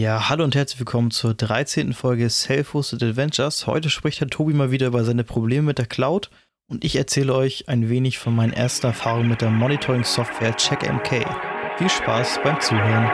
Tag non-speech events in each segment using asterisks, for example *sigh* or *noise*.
Ja, hallo und herzlich willkommen zur 13. Folge Self-Hosted Adventures. Heute spricht Herr Tobi mal wieder über seine Probleme mit der Cloud und ich erzähle euch ein wenig von meinen ersten Erfahrungen mit der Monitoring-Software CheckMK. Viel Spaß beim Zuhören.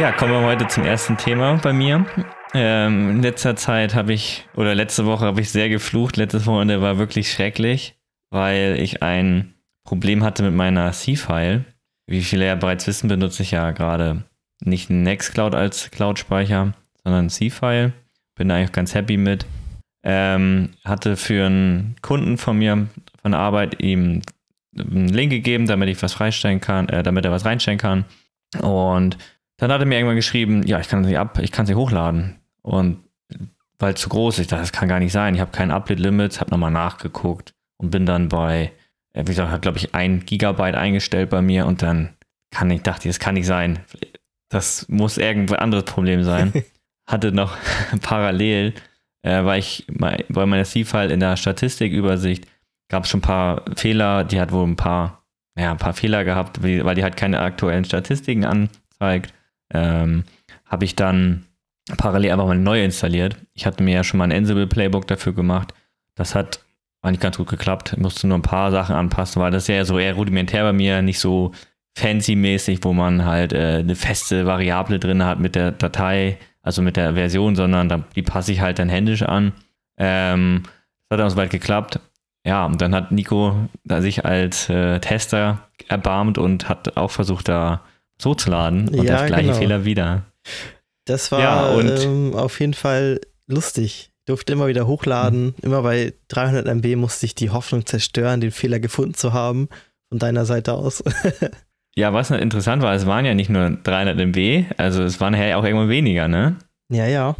Ja, kommen wir heute zum ersten Thema bei mir. Ähm, in letzter Zeit habe ich, oder letzte Woche habe ich sehr geflucht. Letztes Wochenende war wirklich schrecklich, weil ich ein Problem hatte mit meiner C-File. Wie viele ja bereits wissen, benutze ich ja gerade nicht Nextcloud als Cloud-Speicher, sondern C-File. Bin da eigentlich ganz happy mit. Ähm, hatte für einen Kunden von mir von der Arbeit ihm einen Link gegeben, damit ich was freistellen kann, äh, damit er was reinstellen kann. Und dann hat er mir irgendwann geschrieben, ja, ich kann sie ab, ich kann sie hochladen. Und weil zu groß, dachte, das kann gar nicht sein. Ich habe kein Upload-Limits, habe nochmal nachgeguckt und bin dann bei, wie gesagt, hat glaube ich ein Gigabyte eingestellt bei mir und dann kann ich, dachte ich, das kann nicht sein. Das muss irgendein anderes Problem sein. *laughs* Hatte noch *laughs* parallel, äh, weil ich bei meiner C-File in der Statistikübersicht gab es schon ein paar Fehler, die hat wohl ein paar, ja, ein paar Fehler gehabt, weil die halt keine aktuellen Statistiken anzeigt ähm, habe ich dann parallel einfach mal neu installiert. Ich hatte mir ja schon mal ein Ansible Playbook dafür gemacht. Das hat eigentlich ganz gut geklappt. Ich musste nur ein paar Sachen anpassen, weil das ist ja so eher rudimentär bei mir, nicht so fancy-mäßig, wo man halt äh, eine feste Variable drin hat mit der Datei, also mit der Version, sondern da, die passe ich halt dann händisch an. Ähm, das hat dann soweit geklappt. Ja, und dann hat Nico da sich als äh, Tester erbarmt und hat auch versucht, da so zu laden und ja, das gleiche genau. Fehler wieder. Das war ja, ähm, auf jeden Fall lustig. Durfte immer wieder hochladen. Mhm. Immer bei 300 MB musste ich die Hoffnung zerstören, den Fehler gefunden zu haben von deiner Seite aus. *laughs* ja, was interessant war, es waren ja nicht nur 300 MB, also es waren ja auch irgendwann weniger, ne? Ja, ja.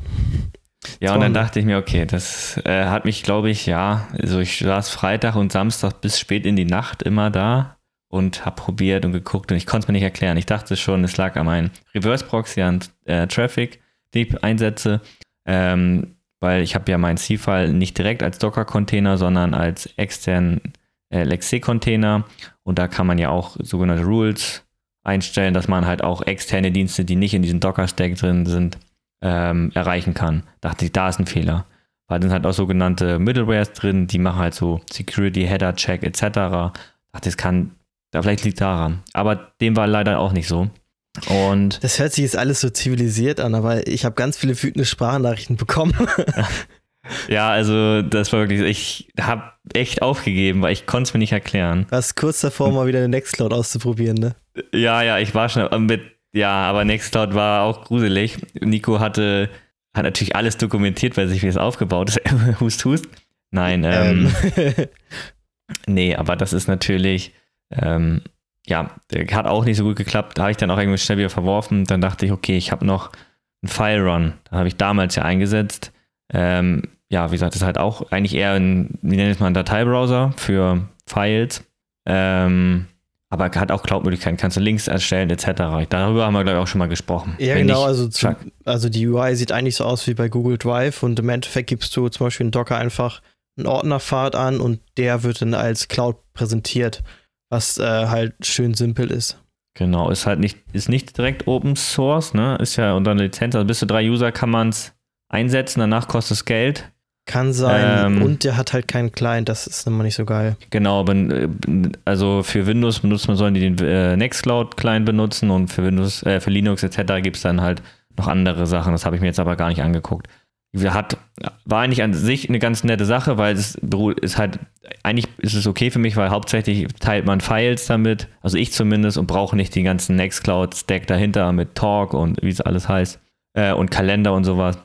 Ja, und dann dachte ich mir, okay, das äh, hat mich, glaube ich, ja, also ich saß Freitag und Samstag bis spät in die Nacht immer da und habe probiert und geguckt und ich konnte es mir nicht erklären. Ich dachte schon, es lag an meinem Reverse Proxy an äh, Traffic, den ich einsetze, ähm, weil ich habe ja meinen C-File nicht direkt als Docker-Container, sondern als externen äh, LXC-Container und da kann man ja auch sogenannte Rules einstellen, dass man halt auch externe Dienste, die nicht in diesem Docker-Stack drin sind, ähm, erreichen kann. Dachte ich, da ist ein Fehler. Weil dann sind halt auch sogenannte Middlewares drin, die machen halt so Security, Header Check etc. Dachte, es kann da vielleicht liegt daran. Aber dem war leider auch nicht so. Und das hört sich jetzt alles so zivilisiert an, aber ich habe ganz viele wütende Sprachnachrichten bekommen. *laughs* ja, also das war wirklich, ich habe echt aufgegeben, weil ich konnte es mir nicht erklären. Warst kurz davor, mal wieder eine Nextcloud auszuprobieren, ne? Ja, ja, ich war schon mit, ja, aber Nextcloud war auch gruselig. Nico hatte, hat natürlich alles dokumentiert, weil sich wie es aufgebaut ist. *laughs* hust, hust. Nein, ähm, ähm. *laughs* nee, aber das ist natürlich, ähm, ja, der hat auch nicht so gut geklappt. Da habe ich dann auch irgendwie schnell wieder verworfen. Dann dachte ich, okay, ich habe noch einen File Run. Da habe ich damals ja eingesetzt. Ähm, ja, wie gesagt, das ist halt auch eigentlich eher ein, wie nennt man, Dateibrowser für Files. Ähm, aber hat auch Cloud-Möglichkeiten, kannst du Links erstellen etc. Darüber haben wir, glaube ich, auch schon mal gesprochen. Ja, Wenn genau, also, zu, also die UI sieht eigentlich so aus wie bei Google Drive und im Endeffekt gibst du zum Beispiel in Docker einfach einen Ordnerpfad an und der wird dann als Cloud präsentiert was äh, halt schön simpel ist. Genau, ist halt nicht, ist nicht direkt Open Source, ne? Ist ja unter einer Lizenz. Also bis zu drei User kann man es einsetzen, danach kostet es Geld. Kann sein. Ähm, und der hat halt keinen Client, das ist immer nicht so geil. Genau, aber, äh, also für Windows benutzt man, sollen die den äh, Nextcloud-Client benutzen und für Windows, äh, für Linux etc. gibt es dann halt noch andere Sachen. Das habe ich mir jetzt aber gar nicht angeguckt hat, war eigentlich an sich eine ganz nette Sache, weil es ist halt, eigentlich ist es okay für mich, weil hauptsächlich teilt man Files damit, also ich zumindest, und brauche nicht den ganzen Nextcloud-Stack dahinter mit Talk und wie es alles heißt äh, und Kalender und sowas.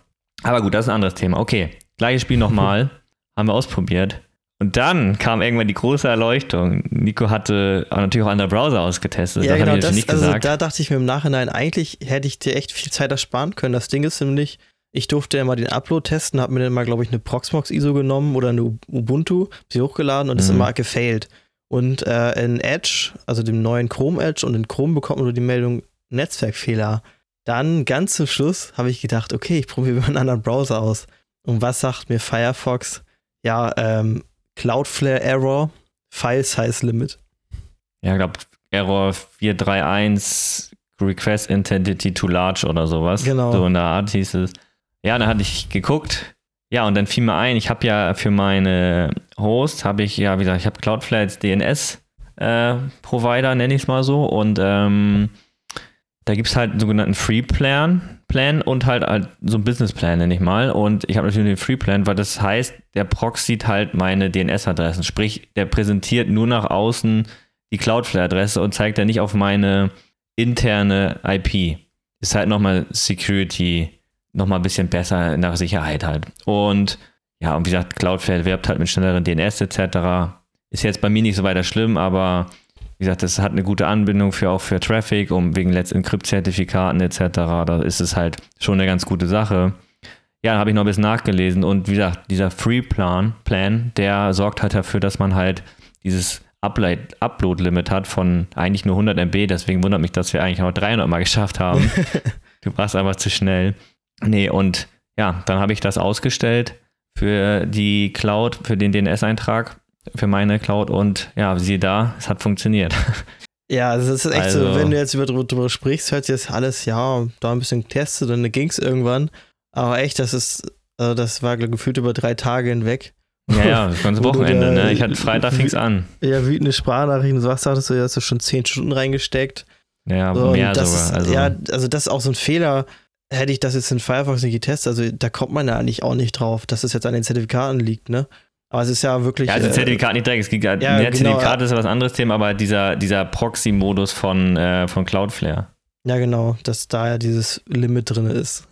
Aber gut, das ist ein anderes Thema. Okay, gleiches Spiel nochmal, *laughs* haben wir ausprobiert. Und dann kam irgendwann die große Erleuchtung. Nico hatte natürlich auch andere Browser ausgetestet. Ja, das genau, das, nicht also gesagt. da dachte ich mir im Nachhinein, eigentlich hätte ich dir echt viel Zeit ersparen können. Das Ding ist nämlich, ich durfte ja mal den Upload testen, habe mir dann mal, glaube ich, eine Proxmox ISO genommen oder eine Ubuntu, sie hochgeladen und mhm. ist immer gefailt. Und äh, in Edge, also dem neuen Chrome Edge und in Chrome bekommt man nur die Meldung Netzwerkfehler. Dann ganz zum Schluss habe ich gedacht, okay, ich probiere *laughs* mal einen anderen Browser aus. Und was sagt mir Firefox? Ja, ähm, Cloudflare Error, File Size Limit. ja, ich glaube, Error 431 Request Intensity too large oder sowas. Genau. So in der Art hieß es. Ja, dann hatte ich geguckt. Ja, und dann fiel mir ein, ich habe ja für meine Host, habe ich ja, wie gesagt, ich habe Cloudflare als DNS-Provider, äh, nenne ich es mal so. Und ähm, da gibt es halt einen sogenannten Free Plan, Plan und halt, halt so einen Business Plan, nenne ich mal. Und ich habe natürlich den Free Plan, weil das heißt, der proxiet halt meine DNS-Adressen. Sprich, der präsentiert nur nach außen die Cloudflare-Adresse und zeigt dann nicht auf meine interne IP. Ist halt nochmal Security, nochmal ein bisschen besser nach Sicherheit halt. Und ja, und wie gesagt, Cloudflare werbt halt mit schnelleren DNS etc. Ist jetzt bei mir nicht so weiter schlimm, aber wie gesagt, das hat eine gute Anbindung für auch für Traffic, um wegen Let's Encrypt-Zertifikaten etc. Da ist es halt schon eine ganz gute Sache. Ja, da habe ich noch ein bisschen nachgelesen und wie gesagt, dieser Free-Plan, Plan, der sorgt halt dafür, dass man halt dieses Upload-Limit hat von eigentlich nur 100 MB, deswegen wundert mich, dass wir eigentlich noch 300 mal *laughs* geschafft haben. *laughs* du warst aber zu schnell. Nee, und ja, dann habe ich das ausgestellt für die Cloud, für den DNS-Eintrag, für meine Cloud und ja, siehe da, es hat funktioniert. *laughs* Ja, also es ist echt also, so, wenn du jetzt über drüber sprichst, hört sich das alles, ja, da ein bisschen getestet, dann ging es irgendwann. Aber echt, das ist, also das war gefühlt über drei Tage hinweg. Ja, ja, das *laughs* ganze Wochenende, ne? Ich hatte Freitag fing's an. Ja, wütende Sprachnachrichten, was sagtest du, hast du schon zehn Stunden reingesteckt. Ja, so, mehr sogar. Ist, also. Ja, also das ist auch so ein Fehler. Hätte ich das jetzt in Firefox nicht getestet, also da kommt man ja eigentlich auch nicht drauf, dass es jetzt an den Zertifikaten liegt, ne? Aber es ist ja wirklich. Ja, also äh, Zertifikat nicht direkt. Es gibt ja, ja genau, Zertifikat ist ja was anderes Thema, aber dieser, dieser Proxy-Modus von, äh, von Cloudflare. Ja, genau, dass da ja dieses Limit drin ist.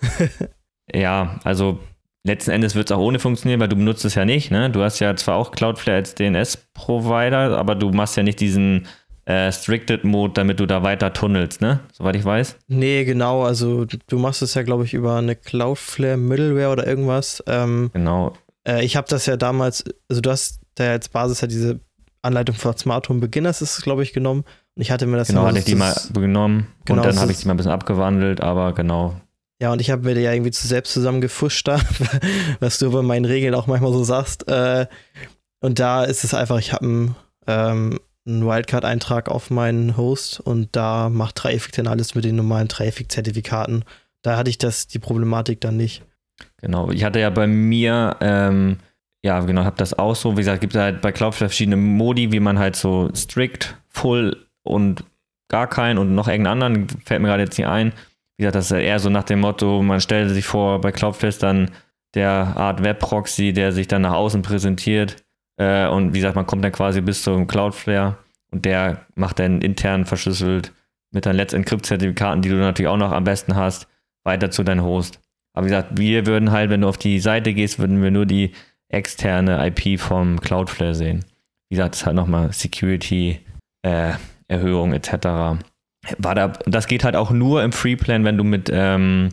*laughs* ja, also letzten Endes wird es auch ohne funktionieren, weil du benutzt es ja nicht. Ne? Du hast ja zwar auch Cloudflare als DNS-Provider, aber du machst ja nicht diesen äh, Stricted-Mode, damit du da weiter tunnelst, ne? Soweit ich weiß. Nee, genau. Also du machst es ja, glaube ich, über eine Cloudflare Middleware oder irgendwas. Ähm, genau. Äh, ich habe das ja damals, also du hast da als Basis ja diese Anleitung für Smart Home Beginners ist glaube ich, genommen. Und ich hatte mir das Genau, hatte ich die mal genommen genau, und dann habe ich die mal ein bisschen abgewandelt, aber genau, ja, und ich habe mir ja irgendwie zu selbst zusammengefuscht da, *laughs* was du bei meinen Regeln auch manchmal so sagst. Äh, und da ist es einfach, ich habe einen, ähm, einen Wildcard-Eintrag auf meinen Host und da macht Traffic dann alles mit den normalen Traffic-Zertifikaten. Da hatte ich das, die Problematik dann nicht. Genau, ich hatte ja bei mir, ähm, ja, genau, habe das auch so. Wie gesagt, gibt es halt bei Cloudflare verschiedene Modi, wie man halt so strict, full und gar keinen und noch irgendeinen anderen, fällt mir gerade jetzt nicht ein wie gesagt, das ist eher so nach dem Motto, man stellt sich vor, bei Cloudflare dann der Art Web-Proxy, der sich dann nach außen präsentiert. Äh, und wie gesagt, man kommt dann quasi bis zum Cloudflare und der macht dann intern verschlüsselt mit deinen Let's Encrypt-Zertifikaten, die du natürlich auch noch am besten hast, weiter zu deinem Host. Aber wie gesagt, wir würden halt, wenn du auf die Seite gehst, würden wir nur die externe IP vom Cloudflare sehen. Wie gesagt, das ist halt nochmal Security-Erhöhung äh, etc war da, das geht halt auch nur im Freeplan, wenn du mit, ähm,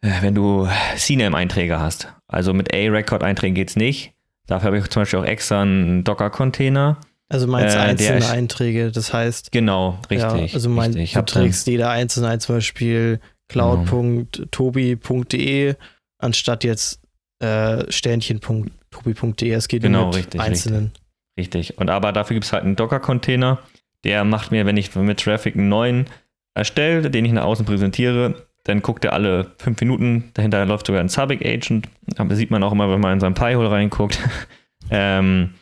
äh, wenn du CNAME-Einträge hast. Also mit A-Record-Einträgen geht es nicht. Dafür habe ich zum Beispiel auch extra einen Docker-Container. Also meinst äh, einzelne Einträge, das heißt. Genau, richtig. Ja, also mein, richtig. du trägst jeder einzelne ein, zum Beispiel cloud.tobi.de anstatt jetzt äh, sternchen.tobi.de. Es geht genau, nur mit richtig, einzelnen. Richtig. richtig. Und aber dafür gibt es halt einen Docker-Container der macht mir, wenn ich mit Traffic einen neuen erstelle, den ich nach außen präsentiere, dann guckt er alle fünf Minuten, dahinter läuft sogar ein Subic Agent, aber sieht man auch immer, wenn man in seinen Pi-Hole reinguckt, *laughs* ähm,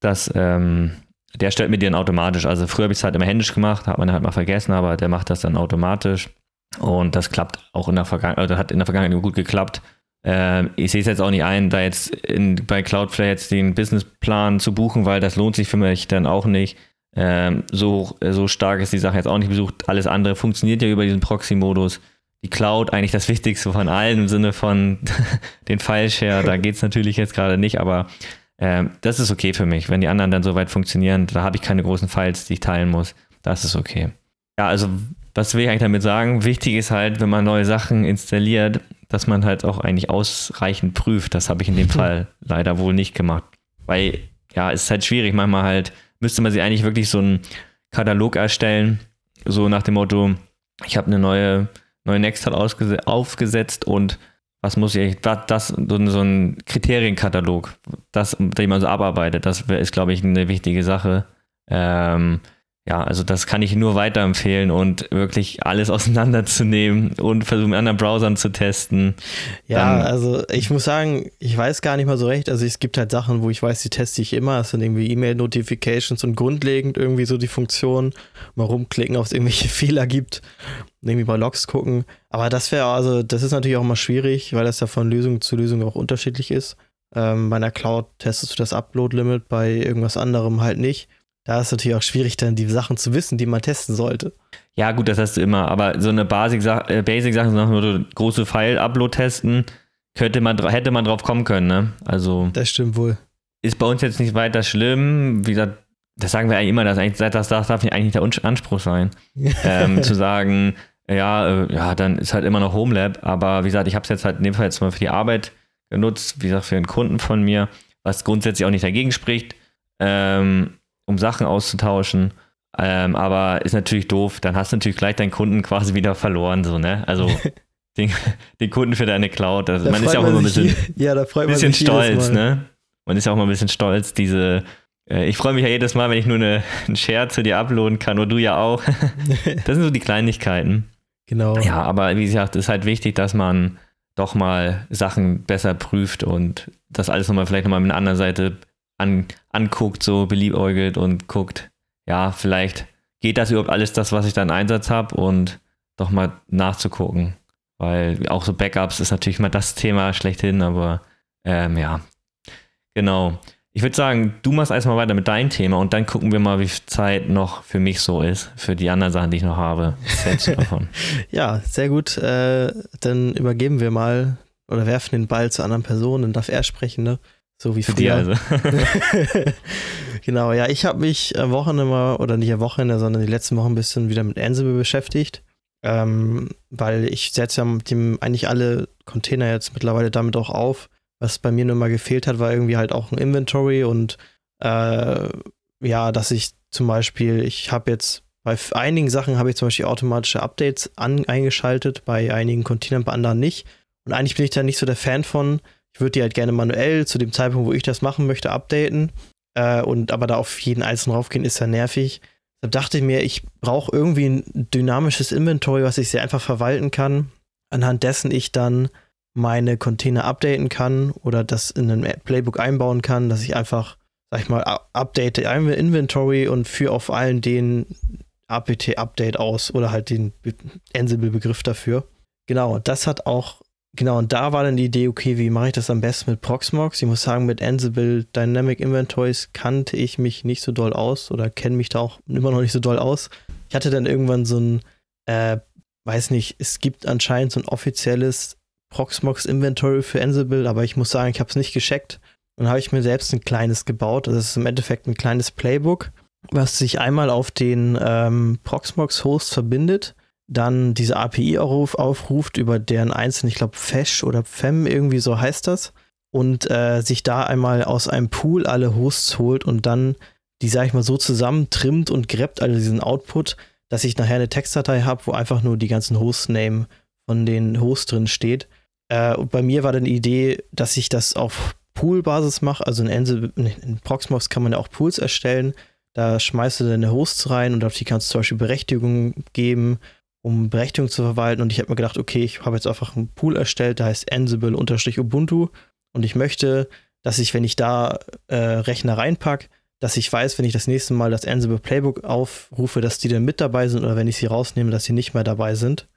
dass ähm, der stellt mir den automatisch. Also früher habe ich es halt immer händisch gemacht, hat man halt mal vergessen, aber der macht das dann automatisch. Und das klappt auch in der Vergangenheit, oder hat in der Vergangenheit gut geklappt. Ähm, ich sehe es jetzt auch nicht ein, da jetzt in, bei Cloudflare jetzt den Businessplan zu buchen, weil das lohnt sich für mich dann auch nicht. Ähm, so, so stark ist die Sache jetzt auch nicht besucht. Alles andere funktioniert ja über diesen Proxy-Modus. Die Cloud eigentlich das Wichtigste von allen im Sinne von *laughs* den File-Share. Da geht es natürlich jetzt gerade nicht, aber ähm, das ist okay für mich. Wenn die anderen dann soweit funktionieren, da habe ich keine großen Files, die ich teilen muss. Das ist okay. Ja, also was will ich eigentlich damit sagen? Wichtig ist halt, wenn man neue Sachen installiert, dass man halt auch eigentlich ausreichend prüft. Das habe ich in dem *laughs* Fall leider wohl nicht gemacht. Weil, ja, es ist halt schwierig, manchmal halt müsste man sich eigentlich wirklich so einen Katalog erstellen, so nach dem Motto, ich habe eine neue, neue Nextcloud aufgesetzt und was muss ich, das, so, so ein Kriterienkatalog, das, den man so abarbeitet, das ist, glaube ich, eine wichtige Sache. Ähm, ja, also das kann ich nur weiterempfehlen und wirklich alles *laughs* auseinanderzunehmen und versuchen, mit anderen Browsern zu testen. Ja, Dann, also ich muss sagen, ich weiß gar nicht mal so recht. Also es gibt halt Sachen, wo ich weiß, die teste ich immer. Es sind irgendwie E-Mail-Notifications und grundlegend irgendwie so die Funktion, mal rumklicken, ob es irgendwelche *laughs* Fehler gibt, irgendwie bei Logs gucken. Aber das wäre also, das ist natürlich auch mal schwierig, weil das ja von Lösung zu Lösung auch unterschiedlich ist. Ähm, bei einer Cloud testest du das Upload-Limit, bei irgendwas anderem halt nicht. Da ist es natürlich auch schwierig, dann die Sachen zu wissen, die man testen sollte. Ja, gut, das hast du immer, aber so eine Basic-Sache, äh, Basic so nach so große File-Upload testen, könnte man, hätte man drauf kommen können, ne? Also. Das stimmt wohl. Ist bei uns jetzt nicht weiter schlimm. Wie gesagt, das sagen wir eigentlich immer, das, das darf, darf eigentlich der Anspruch sein. *laughs* ähm, zu sagen, ja, äh, ja, dann ist halt immer noch Homelab, aber wie gesagt, ich habe es jetzt halt in dem Fall jetzt mal für die Arbeit genutzt, wie gesagt, für einen Kunden von mir, was grundsätzlich auch nicht dagegen spricht. Ähm, um Sachen auszutauschen. Ähm, aber ist natürlich doof, dann hast du natürlich gleich deinen Kunden quasi wieder verloren, so, ne? Also *laughs* den, den Kunden für deine Cloud. Also, da man ist ja auch immer ein bisschen, ja, da freut bisschen stolz, ne? Man ist ja auch mal ein bisschen stolz, diese. Äh, ich freue mich ja jedes Mal, wenn ich nur eine, *laughs* einen Share zu dir uploaden kann, und du ja auch. *laughs* das sind so die Kleinigkeiten. Genau. Ja, aber wie gesagt, ist halt wichtig, dass man doch mal Sachen besser prüft und das alles nochmal vielleicht nochmal mit einer anderen Seite an, anguckt, so beliebäugelt und guckt, ja, vielleicht geht das überhaupt alles das, was ich da in Einsatz habe und doch mal nachzugucken. Weil auch so Backups ist natürlich mal das Thema schlechthin, aber ähm, ja, genau. Ich würde sagen, du machst erstmal weiter mit deinem Thema und dann gucken wir mal, wie viel Zeit noch für mich so ist, für die anderen Sachen, die ich noch habe. Davon? *laughs* ja, sehr gut. Äh, dann übergeben wir mal oder werfen den Ball zu anderen Personen, dann darf er sprechen, ne? So wie Für früher. also. *laughs* genau, ja, ich habe mich am Wochenende mal, oder nicht am Wochenende, sondern die letzten Wochen ein bisschen wieder mit Ansible beschäftigt. Ähm, weil ich setze ja mit dem eigentlich alle Container jetzt mittlerweile damit auch auf. Was bei mir nur mal gefehlt hat, war irgendwie halt auch ein Inventory und äh, ja, dass ich zum Beispiel, ich habe jetzt bei einigen Sachen habe ich zum Beispiel automatische Updates an, eingeschaltet, bei einigen Containern, bei anderen nicht. Und eigentlich bin ich da nicht so der Fan von, ich würde die halt gerne manuell zu dem Zeitpunkt, wo ich das machen möchte, updaten. Äh, und aber da auf jeden einzelnen raufgehen, ist ja nervig. Da dachte ich mir, ich brauche irgendwie ein dynamisches Inventory, was ich sehr einfach verwalten kann, anhand dessen ich dann meine Container updaten kann oder das in ein Playbook einbauen kann, dass ich einfach, sag ich mal, update Inventory und führe auf allen den apt-Update aus oder halt den Ansible-Begriff dafür. Genau, das hat auch Genau, und da war dann die Idee, okay, wie mache ich das am besten mit Proxmox? Ich muss sagen, mit Ansible Dynamic Inventories kannte ich mich nicht so doll aus oder kenne mich da auch immer noch nicht so doll aus. Ich hatte dann irgendwann so ein, äh, weiß nicht, es gibt anscheinend so ein offizielles Proxmox Inventory für Ansible, aber ich muss sagen, ich habe es nicht gescheckt. Und habe ich mir selbst ein kleines gebaut. Das ist im Endeffekt ein kleines Playbook, was sich einmal auf den ähm, Proxmox-Host verbindet dann diese API aufruf, aufruft über deren einzelnen, ich glaube, Fesh oder Fem, irgendwie so heißt das, und äh, sich da einmal aus einem Pool alle Hosts holt und dann die, sag ich mal, so zusammen trimmt und greppt alle diesen Output, dass ich nachher eine Textdatei habe, wo einfach nur die ganzen Hostname von den Hosts drin steht. Äh, und bei mir war dann die Idee, dass ich das auf Pool-Basis mache. Also in, Ansible, in Proxmox kann man ja auch Pools erstellen. Da schmeißt du deine Hosts rein und auf die kannst du zum Beispiel Berechtigungen geben um Berechtigung zu verwalten. Und ich habe mir gedacht, okay, ich habe jetzt einfach einen Pool erstellt, der heißt Ansible-Ubuntu. Und ich möchte, dass ich, wenn ich da äh, Rechner reinpacke, dass ich weiß, wenn ich das nächste Mal das Ansible Playbook aufrufe, dass die dann mit dabei sind oder wenn ich sie rausnehme, dass sie nicht mehr dabei sind.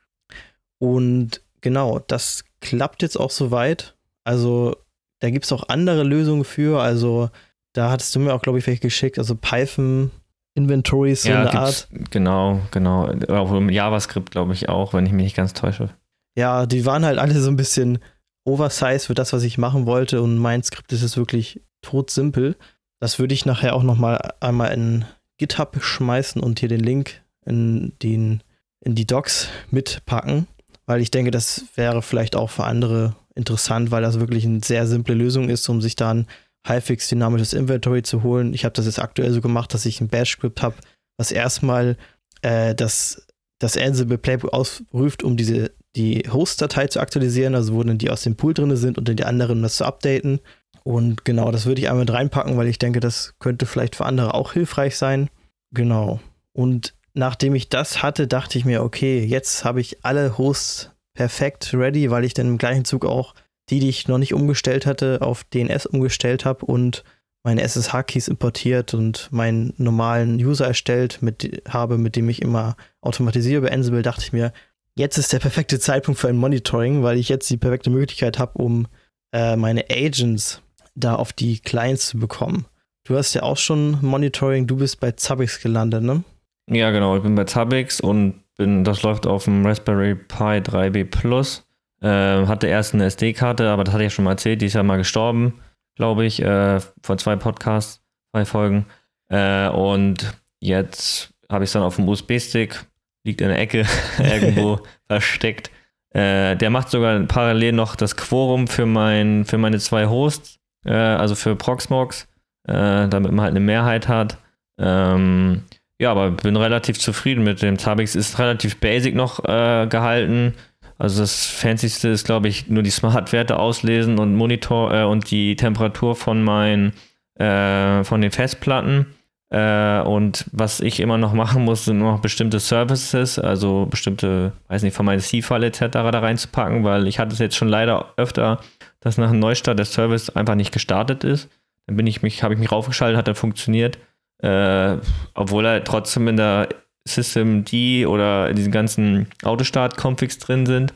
Und genau, das klappt jetzt auch soweit. Also da gibt es auch andere Lösungen für. Also da hattest du mir auch, glaube ich, welche geschickt. Also Python Inventories, so ja, eine Art. Genau, genau. Auch im JavaScript, glaube ich, auch, wenn ich mich nicht ganz täusche. Ja, die waren halt alle so ein bisschen oversized für das, was ich machen wollte. Und mein Skript ist es wirklich todsimpel. Das würde ich nachher auch noch mal einmal in GitHub schmeißen und hier den Link in, den, in die Docs mitpacken, weil ich denke, das wäre vielleicht auch für andere interessant, weil das wirklich eine sehr simple Lösung ist, um sich dann halbwegs dynamisches Inventory zu holen. Ich habe das jetzt aktuell so gemacht, dass ich ein Bash-Script habe, was erstmal äh, das, das Ansible Playbook ausruft, um diese, die Host-Datei zu aktualisieren, also wo dann die aus dem Pool drin sind und dann die anderen das zu updaten. Und genau, das würde ich einmal reinpacken, weil ich denke, das könnte vielleicht für andere auch hilfreich sein. Genau. Und nachdem ich das hatte, dachte ich mir, okay, jetzt habe ich alle Hosts perfekt ready, weil ich dann im gleichen Zug auch die, die ich noch nicht umgestellt hatte, auf DNS umgestellt habe und meine SSH-Keys importiert und meinen normalen User erstellt mit, habe, mit dem ich immer automatisiere über Ansible, dachte ich mir, jetzt ist der perfekte Zeitpunkt für ein Monitoring, weil ich jetzt die perfekte Möglichkeit habe, um äh, meine Agents da auf die Clients zu bekommen. Du hast ja auch schon Monitoring, du bist bei Zabbix gelandet, ne? Ja, genau, ich bin bei Zabbix und bin, das läuft auf dem Raspberry Pi 3B Plus. Äh, hatte erst eine SD-Karte, aber das hatte ich ja schon mal erzählt, die ist ja mal gestorben glaube ich, äh, vor zwei Podcasts, zwei Folgen. Äh, und jetzt habe ich es dann auf dem USB-Stick, liegt in der Ecke *laughs* irgendwo *laughs* versteckt. Äh, der macht sogar parallel noch das Quorum für, mein, für meine zwei Hosts, äh, also für Proxmox, damit man halt eine Mehrheit hat. Ähm, ja, aber bin relativ zufrieden mit dem. Tabix ist relativ basic noch äh, gehalten. Also das Fancyste ist, glaube ich, nur die Smart-Werte auslesen und Monitor äh, und die Temperatur von meinen, äh, von den Festplatten. Äh, und was ich immer noch machen muss, sind noch bestimmte Services, also bestimmte, weiß nicht, von meinem C-File etc. da reinzupacken, weil ich hatte es jetzt schon leider öfter, dass nach einem Neustart der Service einfach nicht gestartet ist. Dann bin ich mich, habe ich mich raufgeschaltet, hat er funktioniert. Äh, obwohl er trotzdem in der System D oder in diesen ganzen Autostart-Configs drin sind.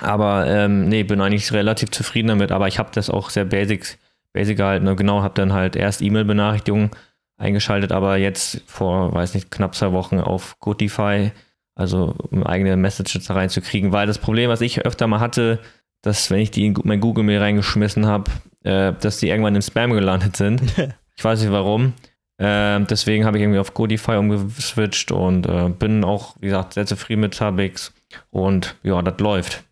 Aber ähm, nee, bin eigentlich relativ zufrieden damit. Aber ich habe das auch sehr basic, basic gehalten. Ne? Genau, habe dann halt erst E-Mail-Benachrichtigungen eingeschaltet, aber jetzt vor, weiß nicht, knapp zwei Wochen auf Gotify, also um eigene Messages da reinzukriegen. Weil das Problem, was ich öfter mal hatte, dass wenn ich die in mein Google-Mail reingeschmissen habe, äh, dass die irgendwann im Spam gelandet sind. *laughs* ich weiß nicht warum. Äh, deswegen habe ich irgendwie auf Godify umgeswitcht und äh, bin auch, wie gesagt, sehr zufrieden mit Tabix. Und ja, das läuft.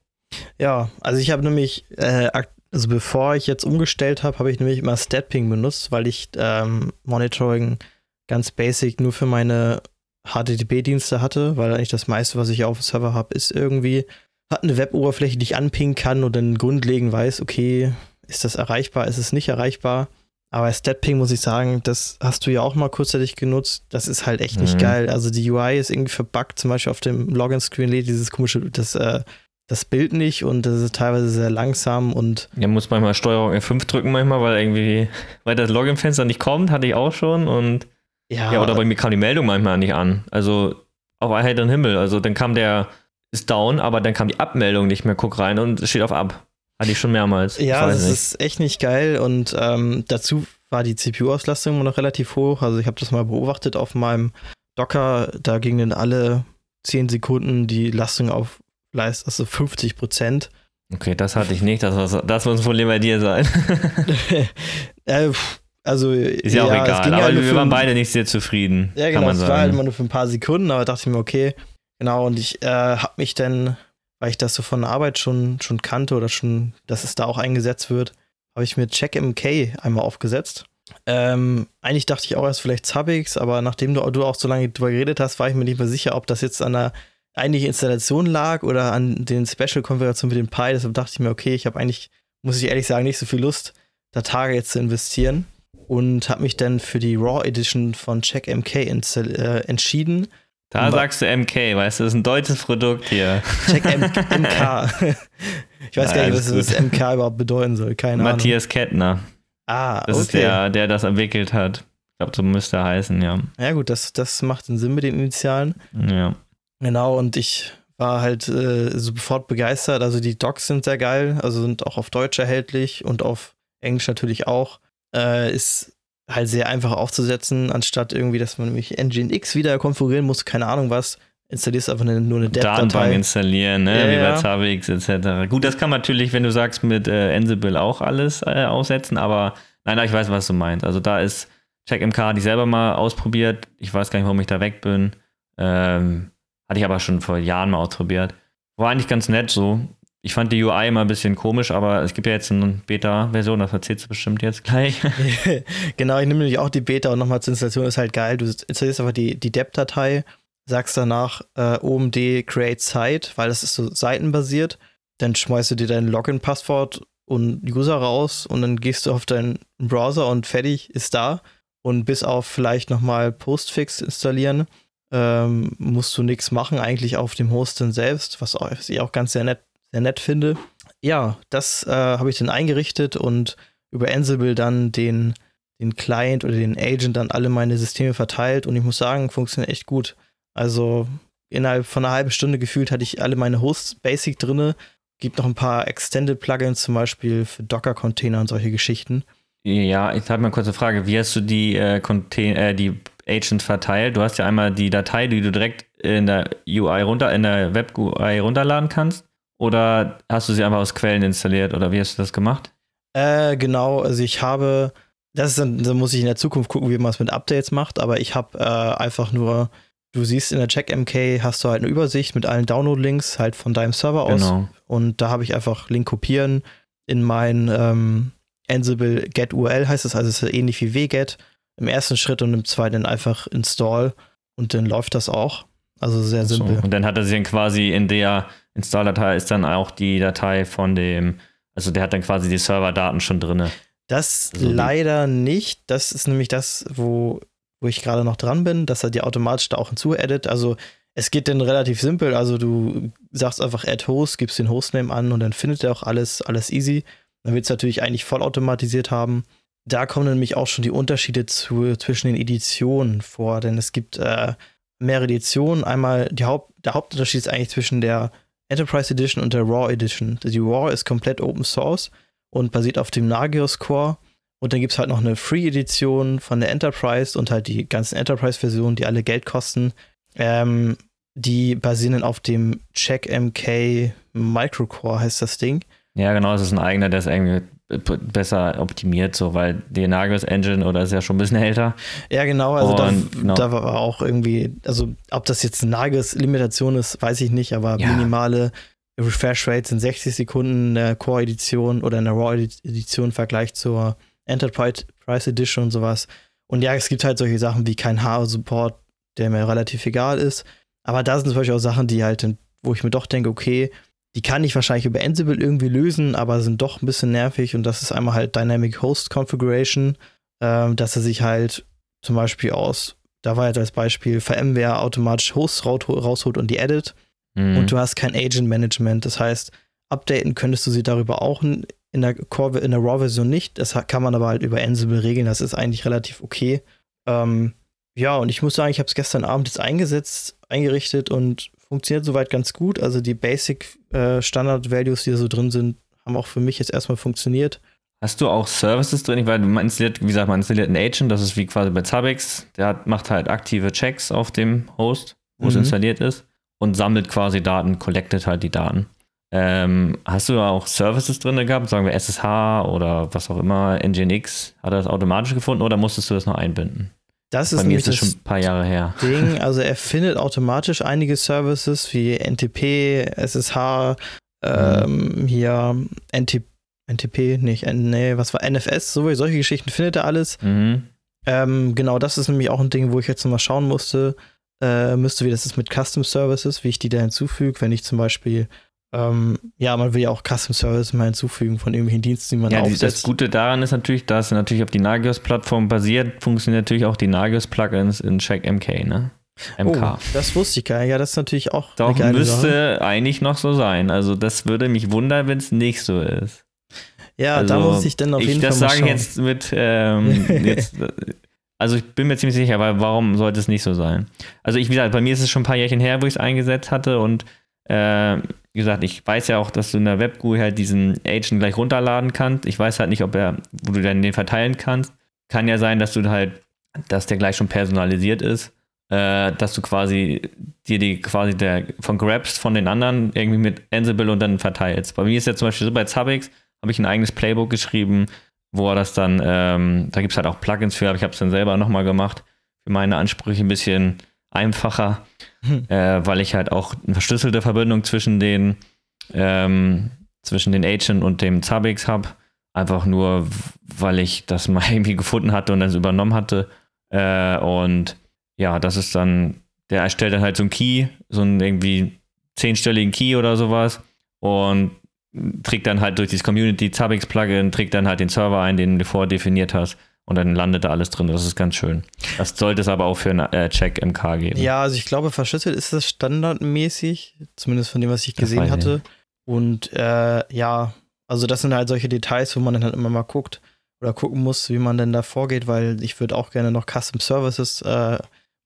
Ja, also ich habe nämlich, äh, also bevor ich jetzt umgestellt habe, habe ich nämlich immer Statping benutzt, weil ich ähm, Monitoring ganz basic nur für meine HTTP-Dienste hatte, weil eigentlich das meiste, was ich auf dem Server habe, ist irgendwie, hat eine Web-Oberfläche, die ich anpingen kann und dann grundlegend weiß, okay, ist das erreichbar, ist es nicht erreichbar. Aber Statping muss ich sagen, das hast du ja auch mal kurzzeitig genutzt. Das ist halt echt mhm. nicht geil. Also die UI ist irgendwie verbuggt. Zum Beispiel auf dem Login-Screen lädt dieses komische, das, äh, das Bild nicht und das ist teilweise sehr langsam und. Ja, muss manchmal Steuerung F5 drücken manchmal, weil irgendwie, weil das Login-Fenster nicht kommt, hatte ich auch schon und. Ja. ja, oder bei mir kam die Meldung manchmal nicht an. Also auf heiteren Himmel. Also dann kam der, ist down, aber dann kam die Abmeldung nicht mehr. Guck rein und es steht auf ab. Hatte ich schon mehrmals. Ja, das nicht. ist echt nicht geil und ähm, dazu war die CPU-Auslastung immer noch relativ hoch. Also ich habe das mal beobachtet auf meinem Docker, da ging dann alle 10 Sekunden die Lastung auf also 50 Prozent. Okay, das hatte ich nicht. Das, war, das muss ein Problem bei dir sein. *laughs* also, ist ja, ja auch egal, aber halt wir waren beide nicht sehr zufrieden. Ja, genau, es war halt immer nur für ein paar Sekunden, aber dachte ich mir, okay, genau, und ich äh, habe mich dann weil ich das so von Arbeit schon, schon kannte oder schon, dass es da auch eingesetzt wird, habe ich mir CheckMK einmal aufgesetzt. Ähm, eigentlich dachte ich auch erst vielleicht Zabbix, aber nachdem du, du auch so lange drüber geredet hast, war ich mir nicht mehr sicher, ob das jetzt an der eigentlichen Installation lag oder an den Special-Konfigurationen mit dem Pi. Deshalb dachte ich mir, okay, ich habe eigentlich, muss ich ehrlich sagen, nicht so viel Lust, da Tage jetzt zu investieren und habe mich dann für die Raw Edition von CheckMK äh, entschieden da sagst du MK, weißt du, das ist ein deutsches Produkt hier. Check M MK. *laughs* ich weiß gar nicht, was das MK überhaupt bedeuten soll. Keine Matthias Ahnung. Kettner. Ah, Das okay. ist der, der das entwickelt hat. Ich glaube, so müsste er heißen, ja. Ja, gut, das, das macht einen Sinn mit den Initialen. Ja. Genau, und ich war halt äh, sofort begeistert. Also die Docs sind sehr geil, also sind auch auf Deutsch erhältlich und auf Englisch natürlich auch. Äh, ist halt sehr einfach aufzusetzen, anstatt irgendwie, dass man nämlich Nginx wieder konfigurieren muss, keine Ahnung was. Installierst einfach eine, nur eine. Datenbank installieren, ne? Ja, wie bei Zabbix etc. Gut, das kann man natürlich, wenn du sagst, mit äh, Ansible auch alles äh, aussetzen, aber nein, nein, ich weiß, was du meinst. Also da ist CheckMK, hatte ich selber mal ausprobiert. Ich weiß gar nicht, warum ich da weg bin. Ähm, hatte ich aber schon vor Jahren mal ausprobiert. War eigentlich ganz nett so ich fand die UI immer ein bisschen komisch, aber es gibt ja jetzt eine Beta-Version, das erzählst du bestimmt jetzt gleich. *laughs* genau, ich nehme nämlich auch die Beta und nochmal zur Installation ist halt geil. Du installierst einfach die, die DEP-Datei, sagst danach äh, OMD Create Site, weil das ist so seitenbasiert. Dann schmeißt du dir dein Login-Passwort und User raus und dann gehst du auf deinen Browser und fertig ist da. Und bis auf vielleicht nochmal Postfix installieren, ähm, musst du nichts machen, eigentlich auf dem Host dann selbst, was, ich auch ganz sehr nett, sehr nett finde. Ja, das äh, habe ich dann eingerichtet und über Ansible dann den, den Client oder den Agent dann alle meine Systeme verteilt und ich muss sagen, funktioniert echt gut. Also innerhalb von einer halben Stunde gefühlt hatte ich alle meine Hosts basic drinne. Gibt noch ein paar Extended Plugins, zum Beispiel für Docker-Container und solche Geschichten. Ja, ich habe mal eine Frage. Wie hast du die, äh, äh, die Agents verteilt? Du hast ja einmal die Datei, die du direkt in der UI runter, in der Web-UI runterladen kannst. Oder hast du sie einfach aus Quellen installiert oder wie hast du das gemacht? Äh, genau, also ich habe, das ist dann, da muss ich in der Zukunft gucken, wie man es mit Updates macht, aber ich habe äh, einfach nur, du siehst in der CheckMK hast du halt eine Übersicht mit allen Download-Links halt von deinem Server aus. Genau. Und da habe ich einfach Link kopieren in mein ähm, Ansible get URL heißt es, also es ist ähnlich wie wget im ersten Schritt und im zweiten einfach install und dann läuft das auch. Also sehr simpel. So, und dann hat er sich dann quasi in der Install-Datei ist dann auch die Datei von dem, also der hat dann quasi die Serverdaten schon drin. Das also leider nicht. Das ist nämlich das, wo, wo ich gerade noch dran bin, dass er die automatisch da auch hinzuaddet. Also es geht dann relativ simpel. Also du sagst einfach add host, gibst den Hostname an und dann findet er auch alles, alles easy. Dann wird es natürlich eigentlich vollautomatisiert haben. Da kommen nämlich auch schon die Unterschiede zu, zwischen den Editionen vor, denn es gibt äh, mehrere Editionen. Einmal Haupt, der Hauptunterschied ist eigentlich zwischen der Enterprise Edition und der Raw Edition. Die Raw ist komplett Open Source und basiert auf dem Nagios Core. Und dann gibt es halt noch eine Free-Edition von der Enterprise und halt die ganzen Enterprise-Versionen, die alle Geld kosten. Ähm, die basieren auf dem Check MK Microcore, heißt das Ding. Ja, genau, es ist ein eigener, der ist irgendwie besser optimiert, so, weil die Nagios Engine oder ist ja schon ein bisschen älter. Ja, genau, also da, genau. da, war auch irgendwie, also ob das jetzt eine Nagios Limitation ist, weiß ich nicht, aber ja. minimale Refresh Rates in 60 Sekunden in der Core Edition oder in der Raw Edition im Vergleich zur Enterprise Edition und sowas. Und ja, es gibt halt solche Sachen wie kein H-Support, der mir relativ egal ist. Aber da sind zum Beispiel auch Sachen, die halt, wo ich mir doch denke, okay, die kann ich wahrscheinlich über Ansible irgendwie lösen, aber sind doch ein bisschen nervig. Und das ist einmal halt Dynamic Host Configuration, ähm, dass er sich halt zum Beispiel aus, da war jetzt als Beispiel VMware automatisch Hosts rausholt und die edit. Mhm. Und du hast kein Agent Management. Das heißt, updaten könntest du sie darüber auch in der Core, in der RAW-Version nicht. Das kann man aber halt über Ansible regeln. Das ist eigentlich relativ okay. Ähm, ja, und ich muss sagen, ich habe es gestern Abend jetzt eingesetzt, eingerichtet und funktioniert soweit ganz gut. Also die Basic äh, Standard Values, die da so drin sind, haben auch für mich jetzt erstmal funktioniert. Hast du auch Services drin? Weil man installiert, wie gesagt, man installiert einen Agent, das ist wie quasi bei Zabbix. Der hat, macht halt aktive Checks auf dem Host, wo mhm. es installiert ist und sammelt quasi Daten, collectet halt die Daten. Ähm, hast du auch Services drin gehabt, sagen wir SSH oder was auch immer, Nginx? Hat er das automatisch gefunden oder musstest du das noch einbinden? Das ist Bei mir ist das schon ein paar Jahre her. Ding, *laughs* also er findet automatisch einige Services wie NTP, SSH, ähm, mhm. hier NT, NTP, nicht, nee, was war NFS, so, solche Geschichten findet er alles. Mhm. Ähm, genau, das ist nämlich auch ein Ding, wo ich jetzt mal schauen musste, äh, müsste, wie das ist mit Custom Services, wie ich die da hinzufüge, wenn ich zum Beispiel ähm, ja, man will ja auch Custom Service mal hinzufügen von irgendwelchen Diensten, die man ja, aufsetzt. Das Gute daran ist natürlich, dass es natürlich auf die Nagios-Plattform basiert, funktionieren natürlich auch die Nagios-Plugins in CheckMK, ne? MK. Oh, das wusste ich gar nicht. Ja, das ist natürlich auch. Doch, müsste Sache. eigentlich noch so sein. Also, das würde mich wundern, wenn es nicht so ist. Ja, also, da muss ich dann auf jeden ich, Fall. Das sage ich jetzt mit. Ähm, *laughs* jetzt, also, ich bin mir ziemlich sicher, weil warum sollte es nicht so sein? Also, ich, wie gesagt, bei mir ist es schon ein paar Jährchen her, wo ich es eingesetzt hatte und äh, wie gesagt, ich weiß ja auch, dass du in der WebGUI halt diesen Agent gleich runterladen kannst. Ich weiß halt nicht, ob er, wo du dann den verteilen kannst. Kann ja sein, dass du halt, dass der gleich schon personalisiert ist, äh, dass du quasi dir die quasi der von grabst von den anderen irgendwie mit Ansible und dann verteilst. Bei mir ist ja zum Beispiel so bei Zabbix habe ich ein eigenes Playbook geschrieben, wo er das dann, ähm, da gibt es halt auch Plugins für, aber ich habe es dann selber nochmal gemacht. Für meine Ansprüche ein bisschen einfacher hm. äh, weil ich halt auch eine verschlüsselte Verbindung zwischen den, ähm, zwischen den Agent und dem Zabbix habe. Einfach nur, weil ich das mal *laughs* irgendwie gefunden hatte und dann übernommen hatte. Äh, und ja, das ist dann, der erstellt dann halt so einen Key, so einen irgendwie zehnstelligen Key oder sowas und trägt dann halt durch dieses Community Zabbix Plugin, trägt dann halt den Server ein, den du vordefiniert hast und dann landet da alles drin. Das ist ganz schön. Das sollte es aber auch für einen äh, Check MK geben. Ja, also ich glaube, verschlüsselt ist das standardmäßig, zumindest von dem, was ich gesehen hatte. Und äh, ja, also das sind halt solche Details, wo man dann halt immer mal guckt oder gucken muss, wie man denn da vorgeht, weil ich würde auch gerne noch Custom Services äh,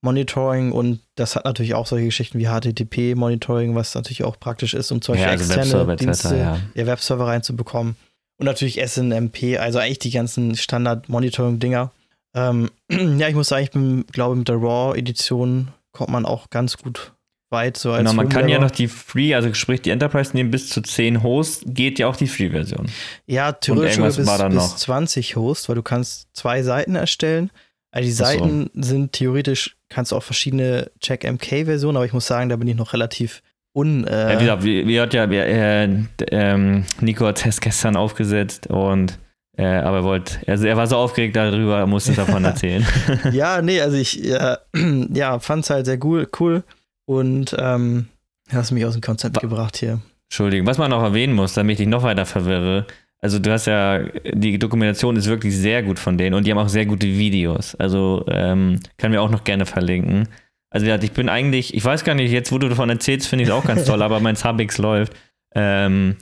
Monitoring und das hat natürlich auch solche Geschichten wie HTTP-Monitoring, was natürlich auch praktisch ist, um zum Beispiel ja, also externe Dienste, ja, Webserver reinzubekommen. Und natürlich SNMP, also eigentlich die ganzen Standard-Monitoring-Dinger. Ähm, *clears throat* ja, ich muss sagen, ich bin, glaube mit der RAW-Edition kommt man auch ganz gut weit. So genau, man kann ja noch die Free, also sprich die Enterprise nehmen bis zu 10 Hosts, geht ja auch die Free-Version. Ja, theoretisch bis, bis 20 Hosts, weil du kannst zwei Seiten erstellen. Also die Seiten so. sind theoretisch, kannst du auch verschiedene Check-MK-Versionen, aber ich muss sagen, da bin ich noch relativ un. Äh ja, wie gesagt, wie, wie hat ja, wie, äh, ähm, Nico hat es gestern aufgesetzt und äh, aber er wollte, also er war so aufgeregt darüber, er musste davon *laughs* erzählen. *laughs* ja, nee, also ich äh, *clears throat* ja, fand es halt sehr cool, cool und ähm, hast mich aus dem Konzept Wa gebracht hier. Entschuldigung, was man noch erwähnen muss, damit ich dich noch weiter verwirre, also du hast ja, die Dokumentation ist wirklich sehr gut von denen und die haben auch sehr gute Videos. Also ähm, können wir auch noch gerne verlinken. Also ja, ich bin eigentlich, ich weiß gar nicht, jetzt wo du davon erzählst, finde ich es auch ganz toll, *laughs* aber mein Subix läuft. Ähm,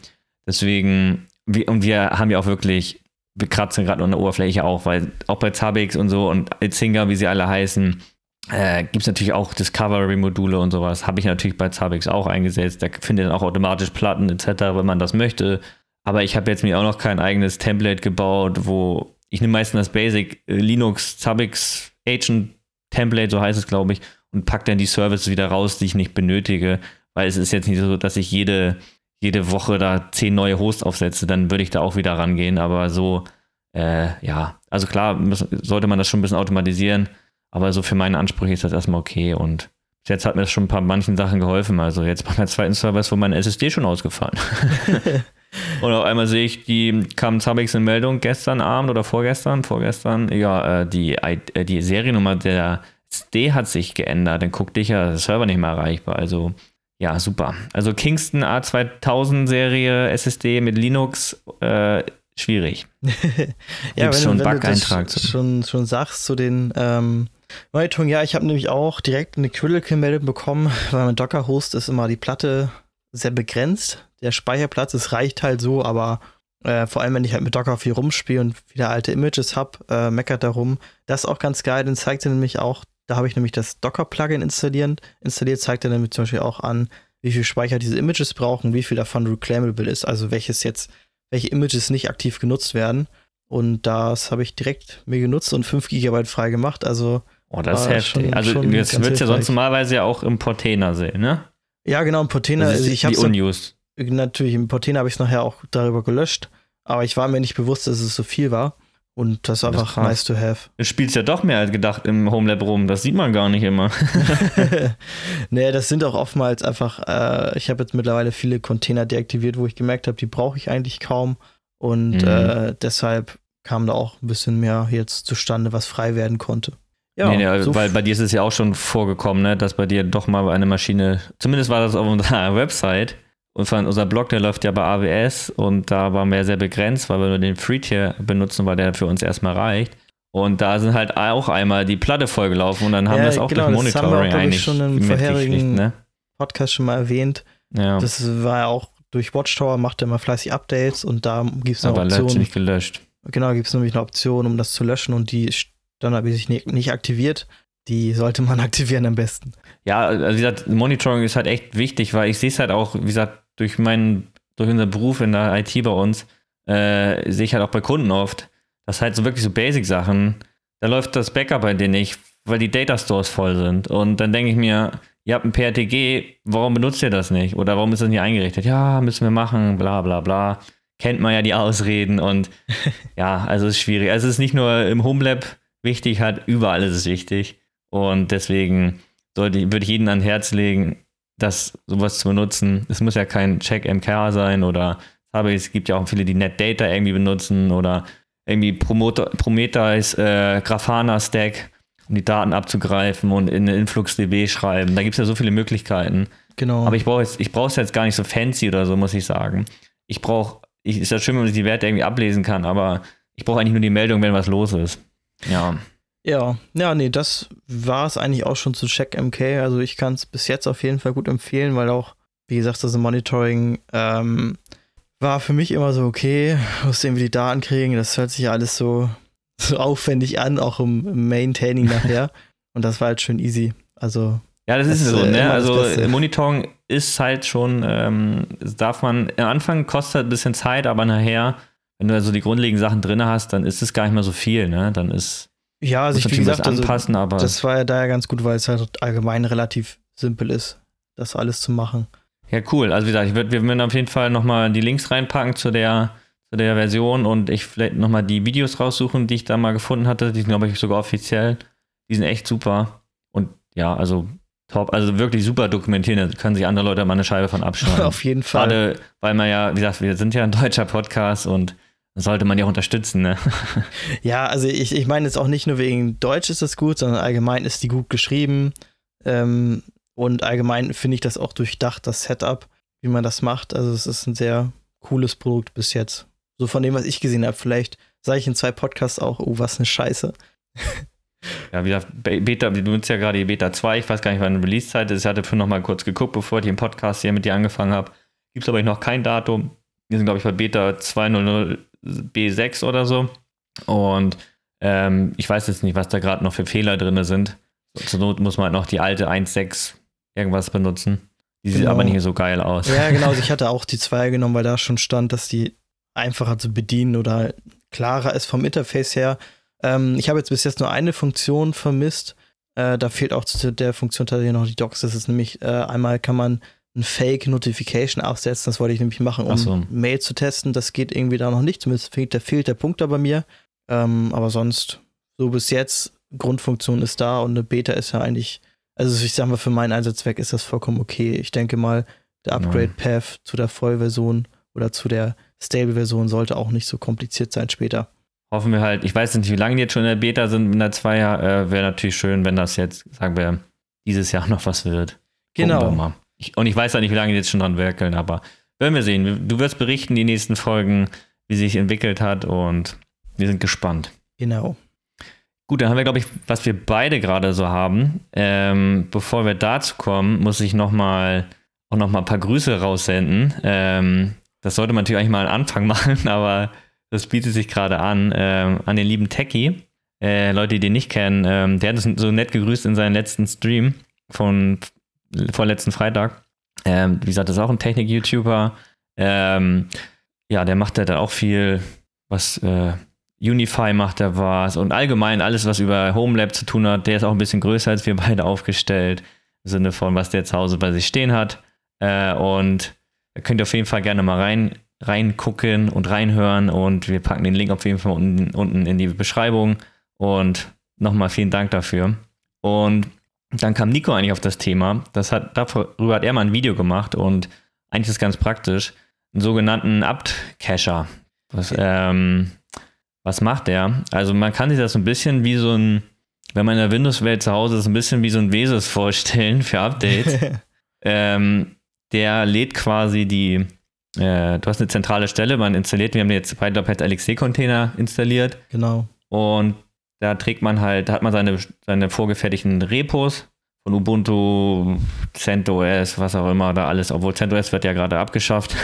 deswegen, wir, und wir haben ja auch wirklich, wir kratzen gerade an der Oberfläche auch, weil auch bei Zabix und so und Zinger, wie sie alle heißen, äh, gibt es natürlich auch Discovery-Module und sowas. Habe ich natürlich bei Zabix auch eingesetzt. Da findet dann auch automatisch Platten etc., wenn man das möchte. Aber ich habe jetzt mir auch noch kein eigenes Template gebaut, wo ich nehme meistens das Basic äh, Linux Zabix Agent Template, so heißt es, glaube ich, und packe dann die Services wieder raus, die ich nicht benötige. Weil es ist jetzt nicht so, dass ich jede, jede Woche da zehn neue Hosts aufsetze, dann würde ich da auch wieder rangehen. Aber so, äh, ja, also klar, muss, sollte man das schon ein bisschen automatisieren. Aber so für meine Ansprüche ist das erstmal okay. Und jetzt hat mir das schon ein paar manchen Sachen geholfen. Also jetzt bei meinem zweiten Server ist wohl meine SSD schon ausgefallen. *laughs* Und auf einmal sehe ich, die kam Zabex in Meldung gestern Abend oder vorgestern, vorgestern, ja, äh, die, äh, die Seriennummer der SD hat sich geändert. Dann guckte ich ja, der Server nicht mehr erreichbar. Also, ja, super. Also Kingston A2000 Serie SSD mit Linux, äh, schwierig. *laughs* ja, Gibt's wenn, schon wenn du das schon, schon sagst zu den ähm, Monitoring, ja, ich habe nämlich auch direkt eine Critical-Meldung bekommen, weil mein Docker-Host ist immer die Platte sehr begrenzt der Speicherplatz, es reicht halt so, aber äh, vor allem, wenn ich halt mit Docker viel rumspiele und wieder alte Images habe, äh, meckert darum. Das ist auch ganz geil, dann zeigt er nämlich auch, da habe ich nämlich das Docker-Plugin installiert, installiert, zeigt er nämlich zum Beispiel auch an, wie viel Speicher diese Images brauchen, wie viel davon reclaimable ist, also welches jetzt, welche Images nicht aktiv genutzt werden. Und das habe ich direkt mir genutzt und 5 GB frei gemacht. Also, oh, das ist heftig. Schon, also, schon das wird ja sonst normalerweise ja auch im Portainer sehen, ne? Ja, genau, im Portainer. Das ist also ich die unused natürlich im Portina habe ich es nachher auch darüber gelöscht, aber ich war mir nicht bewusst, dass es so viel war. Und das ist einfach das nice to have. Du spielst ja doch mehr als gedacht im Homelab rum. Das sieht man gar nicht immer. *laughs* *laughs* nee, das sind auch oftmals einfach, äh, ich habe jetzt mittlerweile viele Container deaktiviert, wo ich gemerkt habe, die brauche ich eigentlich kaum. Und mhm. äh, deshalb kam da auch ein bisschen mehr jetzt zustande, was frei werden konnte. Ja, nee, nee, so weil bei dir ist es ja auch schon vorgekommen, ne, dass bei dir doch mal eine Maschine, zumindest war das auf unserer *laughs* Website, und vor allem unser Blog, der läuft ja bei AWS und da waren wir sehr begrenzt, weil wir nur den Free-Tier benutzen, weil der für uns erstmal reicht. Und da sind halt auch einmal die Platte vollgelaufen und dann haben ja, wir es auch genau, durch Monitoring das haben wir auch, eigentlich schon im vorherigen ne? Podcast schon mal erwähnt. Ja. Das war ja auch durch Watchtower, macht er immer fleißig Updates und da gibt es eine Aber Option. nicht gelöscht. Genau, gibt es nämlich eine Option, um das zu löschen und die standardmäßig nicht aktiviert. Die sollte man *laughs* aktivieren am besten. Ja, also wie gesagt, Monitoring ist halt echt wichtig, weil ich sehe es halt auch, wie gesagt, durch meinen, durch unseren Beruf in der IT bei uns, äh, sehe ich halt auch bei Kunden oft, dass halt so wirklich so Basic-Sachen, da läuft das Backup bei denen nicht, weil die Data Stores voll sind. Und dann denke ich mir, ihr habt ein PRTG, warum benutzt ihr das nicht? Oder warum ist das nicht eingerichtet? Ja, müssen wir machen, bla bla bla. Kennt man ja die Ausreden und *laughs* ja, also es ist schwierig. Also es ist nicht nur im Homelab wichtig, halt überall ist es wichtig. Und deswegen sollte, würde ich jeden ans Herz legen, das sowas zu benutzen. Es muss ja kein Check-MK sein oder aber es gibt ja auch viele, die NetData irgendwie benutzen oder irgendwie Prometheus äh, Grafana Stack, um die Daten abzugreifen und in eine InfluxDB schreiben. Da gibt es ja so viele Möglichkeiten. Genau. Aber ich brauche es ich jetzt gar nicht so fancy oder so, muss ich sagen. Ich brauche, ist ja schön, wenn man die Werte irgendwie ablesen kann, aber ich brauche eigentlich nur die Meldung, wenn was los ist. Ja. Ja, ja, nee, das war es eigentlich auch schon zu Check MK. Also ich kann es bis jetzt auf jeden Fall gut empfehlen, weil auch, wie gesagt, das Monitoring ähm, war für mich immer so, okay, *laughs* musst irgendwie die Daten kriegen, das hört sich ja alles so, *laughs* so aufwendig an, auch im, im Maintaining nachher. *laughs* Und das war halt schön easy. Also. Ja, das, das ist so, ne? Also Monitoring ist halt schon, ähm, darf man, am Anfang kostet ein bisschen Zeit, aber nachher, wenn du also die grundlegenden Sachen drin hast, dann ist es gar nicht mehr so viel, ne? Dann ist ja, also ich, wie gesagt, also anpassen, also, aber das war ja daher ganz gut, weil es halt allgemein relativ simpel ist, das alles zu machen. Ja, cool. Also wie gesagt, ich würd, wir werden auf jeden Fall nochmal die Links reinpacken zu der, zu der Version und ich vielleicht nochmal die Videos raussuchen, die ich da mal gefunden hatte. Die sind, glaube ich, sogar offiziell. Die sind echt super. Und ja, also top. Also wirklich super dokumentieren. Da können sich andere Leute mal eine Scheibe von abschneiden. *laughs* auf jeden Fall. Gerade, weil man ja, wie gesagt, wir sind ja ein deutscher Podcast und sollte man ja unterstützen, ne? *laughs* ja, also ich, ich meine jetzt auch nicht nur wegen Deutsch ist das gut, sondern allgemein ist die gut geschrieben. Ähm, und allgemein finde ich das auch durchdacht, das Setup, wie man das macht. Also es ist ein sehr cooles Produkt bis jetzt. So von dem, was ich gesehen habe. Vielleicht sage ich in zwei Podcasts auch, oh, was eine Scheiße. ja, wie gesagt, Beta, du nutzt ja gerade die Beta 2, ich weiß gar nicht, wann die Release-Zeit ist. Ich hatte für noch mal kurz geguckt, bevor ich den Podcast hier mit dir angefangen habe. Gibt es aber noch kein Datum. Wir sind, glaube ich, bei Beta 2.0 B6 oder so. Und ähm, ich weiß jetzt nicht, was da gerade noch für Fehler drin sind. Zur Not muss man halt noch die alte 1.6 irgendwas benutzen. Die genau. sieht aber nicht so geil aus. Ja, genau. *laughs* Also ich hatte auch die 2 genommen, weil da schon stand, dass die einfacher zu bedienen oder klarer ist vom Interface her. Ähm, ich habe jetzt bis jetzt nur eine Funktion vermisst. Äh, da fehlt auch zu der Funktion tatsächlich noch die Docs. Das ist nämlich, äh, einmal kann man ein Fake Notification aufsetzen. Das wollte ich nämlich machen, um so. Mail zu testen. Das geht irgendwie da noch nicht. Zumindest fehlt, da fehlt der Punkt da bei mir. Ähm, aber sonst, so bis jetzt, Grundfunktion ist da und eine Beta ist ja eigentlich, also ich sag mal, für meinen Einsatzzweck ist das vollkommen okay. Ich denke mal, der Upgrade-Path zu der Vollversion oder zu der Stable-Version sollte auch nicht so kompliziert sein später. Hoffen wir halt, ich weiß nicht, wie lange die jetzt schon in der Beta sind, in der 2 äh, wäre natürlich schön, wenn das jetzt, sagen wir, dieses Jahr noch was wird. Genau. Ich, und ich weiß ja nicht, wie lange die jetzt schon dran werkeln, aber werden wir sehen. Du wirst berichten, die nächsten Folgen, wie sich entwickelt hat und wir sind gespannt. Genau. Gut, dann haben wir, glaube ich, was wir beide gerade so haben. Ähm, bevor wir dazu kommen, muss ich noch mal, auch noch mal ein paar Grüße raussenden. Ähm, das sollte man natürlich eigentlich mal am Anfang *laughs* machen, aber das bietet sich gerade an. Ähm, an den lieben Techie. Äh, Leute, die den nicht kennen, ähm, der hat uns so nett gegrüßt in seinem letzten Stream von vorletzten Freitag. Ähm, wie gesagt, das ist auch ein Technik-YouTuber. Ähm, ja, der macht ja dann auch viel, was äh, Unify macht er was und allgemein alles, was über HomeLab zu tun hat. Der ist auch ein bisschen größer als wir *laughs* beide aufgestellt, im Sinne von, was der zu Hause bei sich stehen hat. Äh, und da könnt ihr auf jeden Fall gerne mal rein, reingucken und reinhören und wir packen den Link auf jeden Fall unten, unten in die Beschreibung. Und nochmal vielen Dank dafür. Und dann kam Nico eigentlich auf das Thema. Das hat, darüber hat er mal ein Video gemacht und eigentlich ist es ganz praktisch. Einen sogenannten Apt-Cacher. Was, ähm, was macht der? Also man kann sich das so ein bisschen wie so ein, wenn man in der Windows-Welt zu Hause ist, ein bisschen wie so ein Vesus vorstellen für Updates. *laughs* ähm, der lädt quasi die, äh, du hast eine zentrale Stelle, man installiert, wir haben jetzt bei Pet LXC-Container installiert. Genau. Und da trägt man halt, da hat man seine, seine vorgefertigten Repos von Ubuntu, CentOS, was auch immer, da alles, obwohl CentOS wird ja gerade abgeschafft.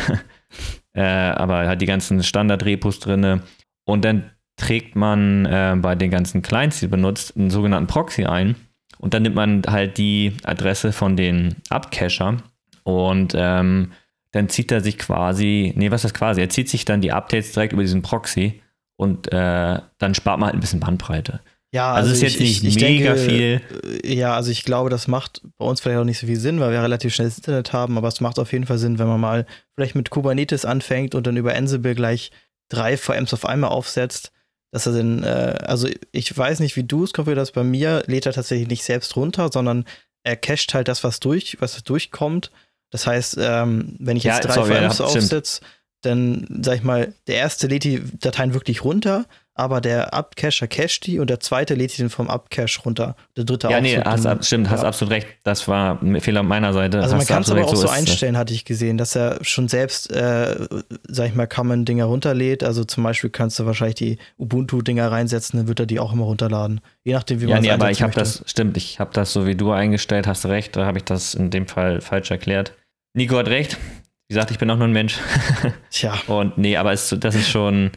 *laughs* äh, aber hat die ganzen Standard-Repos drin. Und dann trägt man äh, bei den ganzen Clients, die benutzt, einen sogenannten Proxy ein. Und dann nimmt man halt die Adresse von den Upcacher und ähm, dann zieht er sich quasi, nee, was ist das quasi? Er zieht sich dann die Updates direkt über diesen Proxy und äh, dann spart man halt ein bisschen Bandbreite. Ja, also, also ist jetzt ich, nicht ich, mega denke, viel. Äh, ja, also ich glaube, das macht bei uns vielleicht auch nicht so viel Sinn, weil wir relativ schnell das Internet haben, aber es macht auf jeden Fall Sinn, wenn man mal vielleicht mit Kubernetes anfängt und dann über Ansible gleich drei VMs auf einmal aufsetzt, dass er dann, äh, also ich weiß nicht, wie du es konfigurierst, bei mir lädt er tatsächlich nicht selbst runter, sondern er cached halt das, was durch, was durchkommt. Das heißt, ähm, wenn ich jetzt ja, drei sorry, VMs aufsetze, Denn, sag ich mal, der erste lädt die Dateien wirklich runter, aber der Upcacher cached die und der zweite lädt die dann vom Upcache runter. Der dritte Ja, auch. nee, hast, dann- ab- stimmt, hast ja. absolut recht. Das war ein Fehler meiner Seite. Also man Hast kann es aber auch so einstellen, hatte ich gesehen, dass er schon selbst, äh, sag ich mal, Common-Dinger runterlädt. Also zum Beispiel kannst du wahrscheinlich die Ubuntu-Dinger reinsetzen, dann wird er die auch immer runterladen. Je nachdem, wie Ja, man nee, es aber ich habe das, stimmt, ich habe das so wie du eingestellt, hast recht, da habe ich das in dem Fall falsch erklärt. Nico hat recht. Wie gesagt, ich bin auch nur ein Mensch. *laughs* Tja, Und nee, aber es, das ist schon,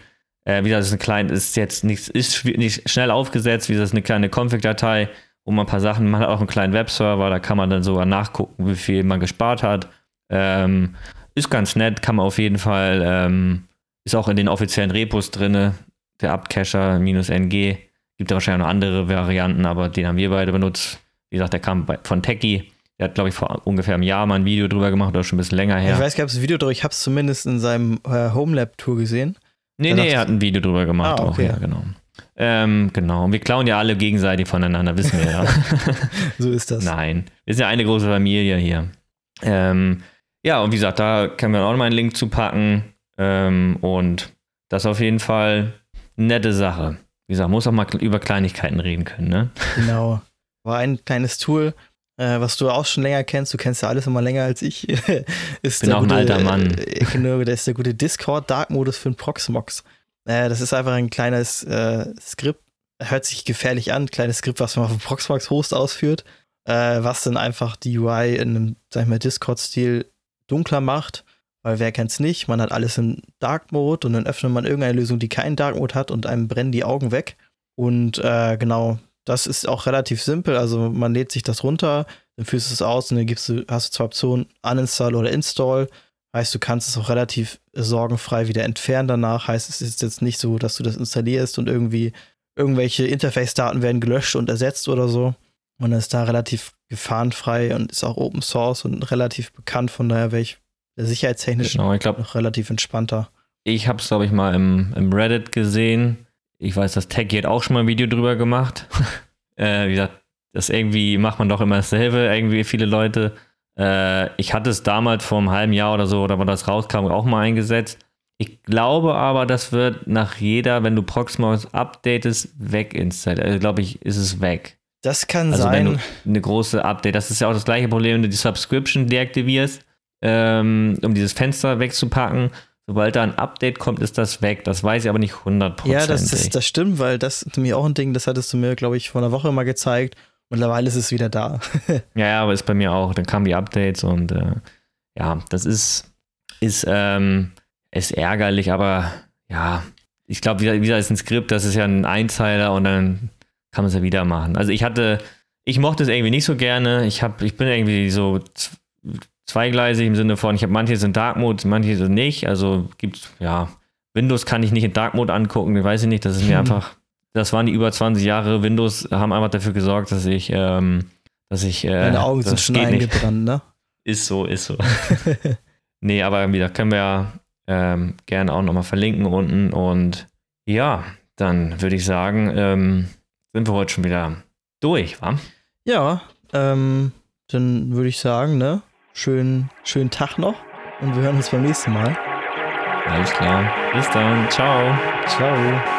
äh, wie gesagt, das ist ein klein, ist jetzt nicht, ist nicht schnell aufgesetzt, wie das ist eine kleine Config-Datei, wo man ein paar Sachen, man hat auch einen kleinen Webserver, da kann man dann sogar nachgucken, wie viel man gespart hat. Ähm, ist ganz nett, kann man auf jeden Fall, ähm, ist auch in den offiziellen Repos drin, der Upcacher-NG. Gibt ja wahrscheinlich noch andere Varianten, aber den haben wir beide benutzt. Wie gesagt, der kam bei, von Techie. Der hat, glaube ich, vor ungefähr einem Jahr mal ein Video drüber gemacht, oder schon ein bisschen länger her. ich weiß gar nicht, ob es ein Video drüber, ich habe es zumindest in seinem äh, Homelab-Tour gesehen. Nee, Er nee, er hat ein Video drüber gemacht Ah, auch, okay. ja, genau. Ähm, genau. Und wir klauen ja alle gegenseitig voneinander, wissen wir ja. *laughs* So ist das. Nein. Wir sind ja eine große Familie hier. Ähm, ja, und wie gesagt, da können wir auch noch mal einen Link zu packen. Ähm, und das ist auf jeden Fall eine nette Sache. Wie gesagt, muss auch mal über Kleinigkeiten reden können, ne? Genau. War ein kleines Tool, äh, was du auch schon länger kennst. Du kennst ja alles immer länger als ich. *laughs* ist Bin der auch ein alter Mann. Äh, genau, der ist der gute Discord Dark Modus für den Proxmox. Äh, das ist einfach ein kleines äh, Skript. Hört sich gefährlich an, kleines Skript, was man auf dem Proxmox Host ausführt, äh, was dann einfach die UI in einem, sag ich mal, Discord-Stil dunkler macht. Weil wer kennt's nicht? Man hat alles im Dark Mode und dann öffnet man irgendeine Lösung, die keinen Dark Mode hat und einem brennen die Augen weg. Und äh, genau, das ist auch relativ simpel. Also man lädt sich das runter, dann führst du es aus und dann gibst du, hast du zwei Optionen, uninstall oder install. Heißt, du kannst es auch relativ sorgenfrei wieder entfernen danach. Heißt, es ist jetzt nicht so, dass du das installierst und irgendwie irgendwelche Interface-Daten werden gelöscht und ersetzt oder so. Und ist da relativ gefahrenfrei und ist auch Open Source und relativ bekannt. Von daher wäre ich sicherheitstechnisch Genau, ich glaube, noch relativ entspannter. ich habe es, glaube ich, mal im, im Reddit gesehen. Ich weiß, dass Techie hat auch schon mal ein Video drüber gemacht. *laughs* äh, wie gesagt, das irgendwie macht man doch immer dasselbe, irgendwie viele Leute. Äh, ich hatte es damals vor einem halben Jahr oder so, oder wann das rauskam, auch mal eingesetzt. Ich glaube aber, das wird nach jeder, wenn du Proxmox updatest, weginstalliert. Also, glaube ich, ist es weg. Das kann Also wenn sein. du eine große Update, das ist ja auch das gleiche Problem, wenn du die Subscription deaktivierst, ähm, um dieses Fenster wegzupacken. Sobald da ein Update kommt, ist das weg. Das weiß ich aber nicht hundertprozentig. Ja, das, das, das stimmt, weil das ist nämlich auch ein Ding, das hattest du mir, glaube ich, vor einer Woche mal gezeigt. Mittlerweile ist es wieder da. *laughs* Ja, ja, aber ist bei mir auch. Dann kamen die Updates und äh, ja, das ist, ist, ähm, ist ärgerlich, aber ja, ich glaube, wieder, wieder ist ein Skript, das ist ja ein Einzeiler und dann kann man es ja wieder machen. Also ich hatte, ich mochte es irgendwie nicht so gerne. Ich habe, ich bin irgendwie so zweigleisig im Sinne von, ich habe manche sind Dark Mode, manche sind nicht. Also gibt ja Windows kann ich nicht in Dark Mode angucken, weiß ich nicht. Das ist mir Hm. einfach, das waren die über 20 Jahre. Windows haben einfach dafür gesorgt, dass ich, ähm, dass ich, äh, Deine Augen sind schon eingebrannt, ne? *laughs* Ist so, ist so. *laughs* nee, aber wieder können wir ja ähm, gerne auch nochmal verlinken unten. Und ja, dann würde ich sagen, ähm, sind wir heute schon wieder durch, wa? Ja, ähm, dann würde ich sagen, ne? Schönen, schönen Tag noch und wir hören uns beim nächsten Mal. Alles klar. Bis dann. Ciao. Ciao.